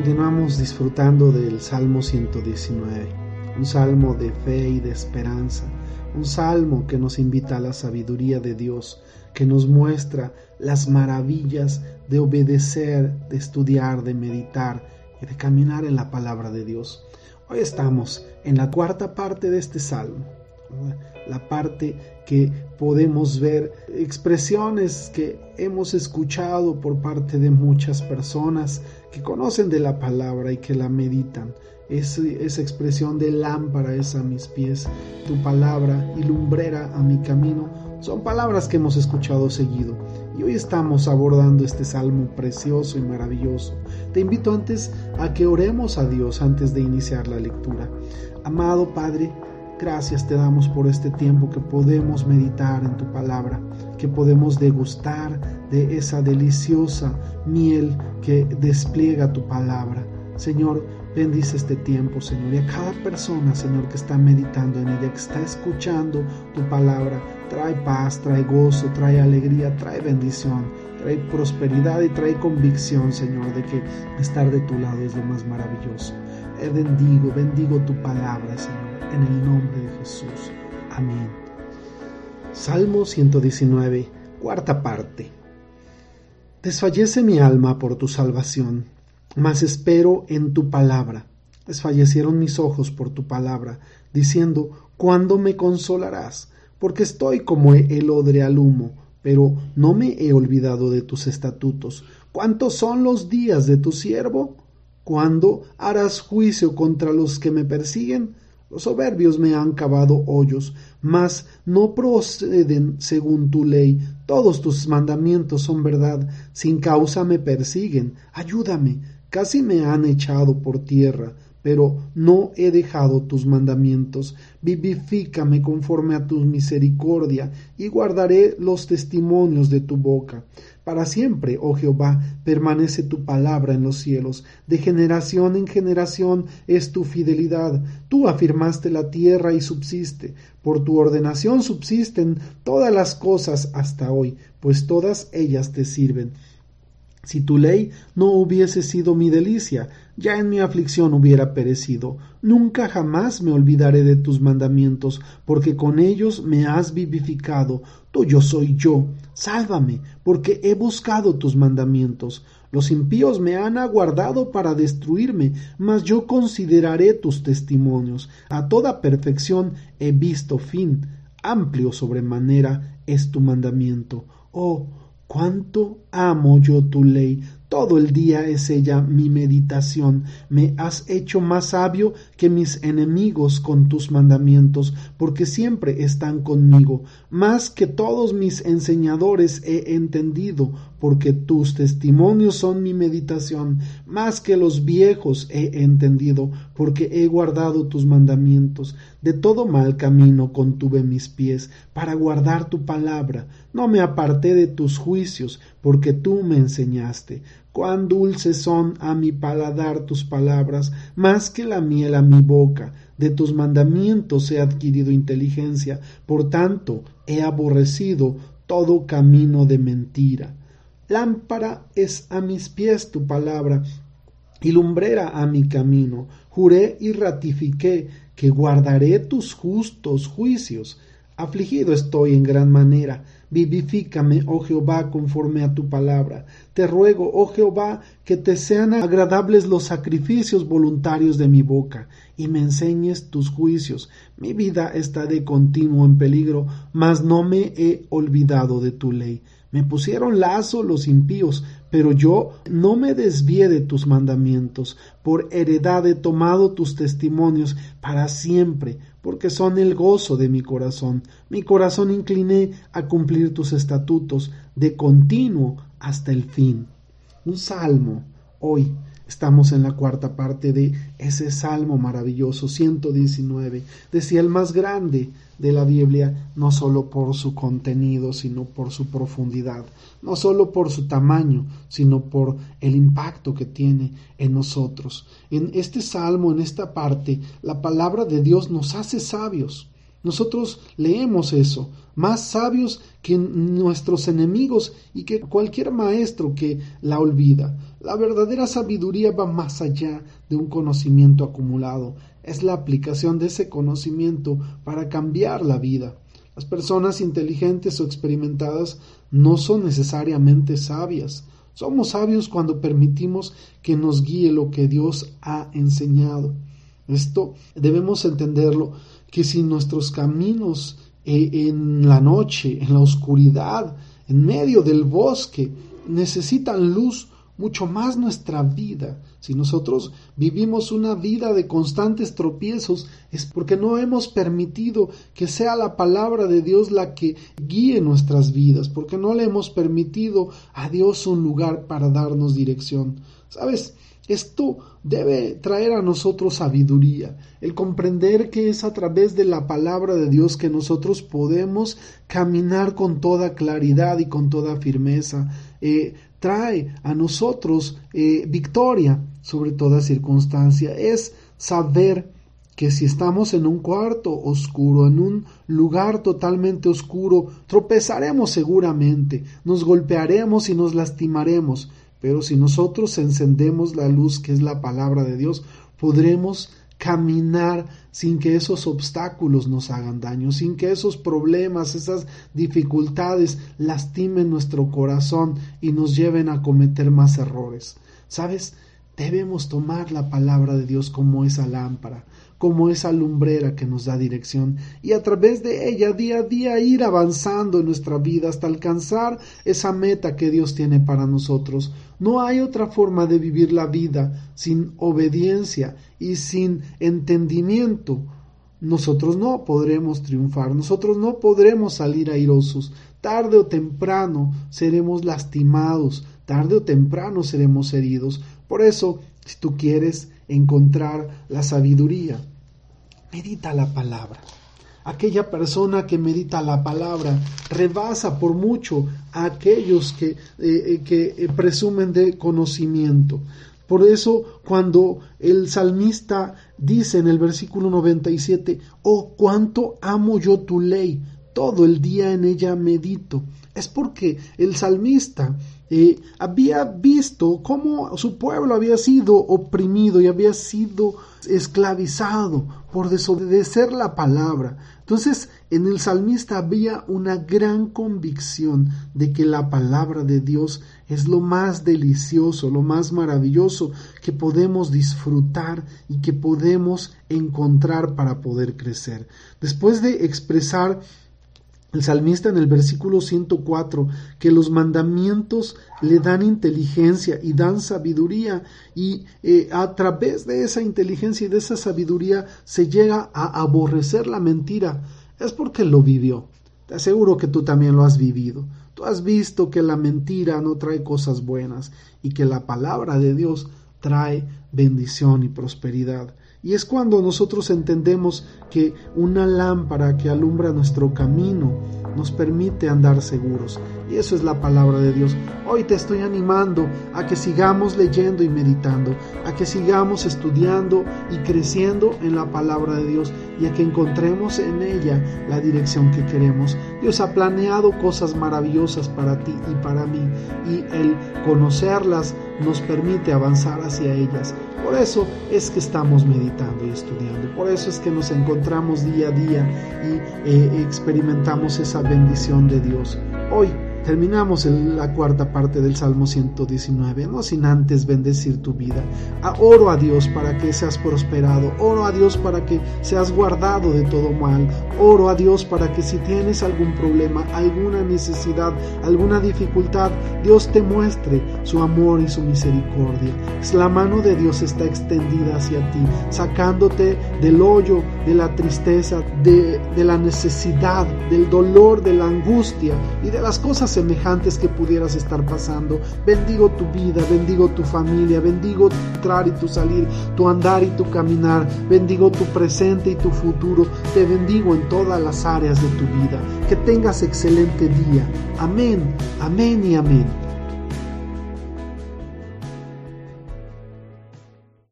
Continuamos disfrutando del Salmo 119, un salmo de fe y de esperanza, un salmo que nos invita a la sabiduría de Dios, que nos muestra las maravillas de obedecer, de estudiar, de meditar y de caminar en la palabra de Dios. Hoy estamos en la cuarta parte de este salmo, la parte que podemos ver expresiones que hemos escuchado por parte de muchas personas que conocen de la palabra y que la meditan. esa expresión de lámpara es a mis pies, tu palabra y lumbrera a mi camino, son palabras que hemos escuchado seguido. Y hoy estamos abordando este salmo precioso y maravilloso. Te invito antes a que oremos a Dios antes de iniciar la lectura. Amado Padre, Gracias te damos por este tiempo que podemos meditar en tu palabra, que podemos degustar de esa deliciosa miel que despliega tu palabra. Señor, bendice este tiempo, Señor, y a cada persona, Señor, que está meditando en ella, que está escuchando tu palabra. Trae paz, trae gozo, trae alegría, trae bendición, trae prosperidad y trae convicción, Señor, de que estar de tu lado es lo más maravilloso. Bendigo, bendigo tu palabra, Señor en el nombre de Jesús. Amén. Salmo 119, cuarta parte. Desfallece mi alma por tu salvación, mas espero en tu palabra. Desfallecieron mis ojos por tu palabra, diciendo, ¿cuándo me consolarás? Porque estoy como el odre al humo, pero no me he olvidado de tus estatutos. ¿Cuántos son los días de tu siervo? ¿Cuándo harás juicio contra los que me persiguen? Los soberbios me han cavado hoyos, mas no proceden según tu ley. Todos tus mandamientos son verdad. Sin causa me persiguen. Ayúdame. Casi me han echado por tierra, pero no he dejado tus mandamientos. Vivifícame conforme a tu misericordia, y guardaré los testimonios de tu boca. Para siempre, oh Jehová, permanece tu palabra en los cielos. De generación en generación es tu fidelidad. Tú afirmaste la tierra y subsiste. Por tu ordenación subsisten todas las cosas hasta hoy, pues todas ellas te sirven. Si tu ley no hubiese sido mi delicia, ya en mi aflicción hubiera perecido. Nunca jamás me olvidaré de tus mandamientos, porque con ellos me has vivificado. Tuyo soy yo. Sálvame, porque he buscado tus mandamientos. Los impíos me han aguardado para destruirme, mas yo consideraré tus testimonios. A toda perfección he visto fin. Amplio sobremanera es tu mandamiento. Oh, Cuánto amo yo tu ley, todo el día es ella mi meditación. Me has hecho más sabio que mis enemigos con tus mandamientos, porque siempre están conmigo. Más que todos mis enseñadores he entendido, porque tus testimonios son mi meditación. Más que los viejos he entendido, porque he guardado tus mandamientos. De todo mal camino contuve mis pies, para guardar tu palabra. No me aparté de tus juicios, porque tú me enseñaste. Cuán dulces son a mi paladar tus palabras, más que la miel a mi boca. De tus mandamientos he adquirido inteligencia, por tanto he aborrecido todo camino de mentira. Lámpara es a mis pies tu palabra, y lumbrera a mi camino. Juré y ratifiqué que guardaré tus justos juicios. Afligido estoy en gran manera Vivifícame, oh Jehová, conforme a tu palabra. Te ruego, oh Jehová, que te sean agradables los sacrificios voluntarios de mi boca, y me enseñes tus juicios. Mi vida está de continuo en peligro, mas no me he olvidado de tu ley. Me pusieron lazo los impíos, pero yo no me desvié de tus mandamientos. Por heredad he tomado tus testimonios para siempre porque son el gozo de mi corazón. Mi corazón incliné a cumplir tus estatutos de continuo hasta el fin. Un salmo. Hoy estamos en la cuarta parte de ese salmo maravilloso, 119. Decía el más grande de la Biblia, no solo por su contenido, sino por su profundidad, no solo por su tamaño, sino por el impacto que tiene en nosotros. En este salmo, en esta parte, la palabra de Dios nos hace sabios, Nosotros leemos eso, más sabios que nuestros enemigos y que cualquier maestro que la olvida. La verdadera sabiduría va más allá de un conocimiento acumulado, es la aplicación de ese conocimiento para cambiar la vida. Las personas inteligentes o experimentadas no son necesariamente sabias. Somos sabios cuando permitimos que nos guíe lo que Dios ha enseñado. Esto debemos entenderlo, que si nuestros caminos eh, en la noche, en la oscuridad, en medio del bosque, necesitan luz, mucho más nuestra vida. Si nosotros vivimos una vida de constantes tropiezos, es porque no hemos permitido que sea la palabra de Dios la que guíe nuestras vidas, porque no le hemos permitido a Dios un lugar para darnos dirección. ¿Sabes? Esto debe traer a nosotros sabiduría, el comprender que es a través de la palabra de Dios que nosotros podemos caminar con toda claridad y con toda firmeza. Eh, trae a nosotros eh, victoria sobre toda circunstancia. Es saber que si estamos en un cuarto oscuro, en un lugar totalmente oscuro, tropezaremos seguramente, nos golpearemos y nos lastimaremos, pero si nosotros encendemos la luz que es la palabra de Dios, podremos caminar sin que esos obstáculos nos hagan daño, sin que esos problemas, esas dificultades lastimen nuestro corazón y nos lleven a cometer más errores. ¿Sabes? Debemos tomar la palabra de Dios como esa lámpara, como esa lumbrera que nos da dirección y a través de ella día a día ir avanzando en nuestra vida hasta alcanzar esa meta que Dios tiene para nosotros. No hay otra forma de vivir la vida sin obediencia y sin entendimiento. Nosotros no podremos triunfar, nosotros no podremos salir airosos. Tarde o temprano seremos lastimados, tarde o temprano seremos heridos. Por eso, si tú quieres encontrar la sabiduría, medita la palabra. Aquella persona que medita la palabra rebasa por mucho a aquellos que, eh, eh, que eh, presumen de conocimiento. Por eso cuando el salmista dice en el versículo 97, oh, cuánto amo yo tu ley, todo el día en ella medito, es porque el salmista había visto cómo su pueblo había sido oprimido y había sido esclavizado por desobedecer la palabra. Entonces, en el salmista había una gran convicción de que la palabra de Dios es lo más delicioso, lo más maravilloso que podemos disfrutar y que podemos encontrar para poder crecer. Después de expresar el salmista en el versículo 104 que los mandamientos le dan inteligencia y dan sabiduría y eh, a través de esa inteligencia y de esa sabiduría se llega a aborrecer la mentira es porque lo vivió. Te aseguro que tú también lo has vivido. Tú has visto que la mentira no trae cosas buenas y que la palabra de Dios trae bendición y prosperidad. Y es cuando nosotros entendemos que una lámpara que alumbra nuestro camino nos permite andar seguros. Y eso es la palabra de Dios. Hoy te estoy animando a que sigamos leyendo y meditando, a que sigamos estudiando y creciendo en la palabra de Dios y a que encontremos en ella la dirección que queremos. Dios ha planeado cosas maravillosas para ti y para mí y el conocerlas nos permite avanzar hacia ellas. Por eso es que estamos meditando y estudiando. Por eso es que nos encontramos día a día y eh, experimentamos esa bendición de Dios. Hoy Terminamos la cuarta parte del Salmo 119, no sin antes bendecir tu vida. oro a Dios para que seas prosperado, oro a Dios para que seas guardado de todo mal, oro a Dios para que si tienes algún problema, alguna necesidad, alguna dificultad, Dios te muestre su amor y su misericordia. La mano de Dios está extendida hacia ti, sacándote del hoyo, de la tristeza, de, de la necesidad, del dolor, de la angustia y de las cosas semejantes que pudieras estar pasando. Bendigo tu vida, bendigo tu familia, bendigo tu entrar y tu salir, tu andar y tu caminar, bendigo tu presente y tu futuro. Te bendigo en todas las áreas de tu vida. Que tengas excelente día. Amén, amén y amén.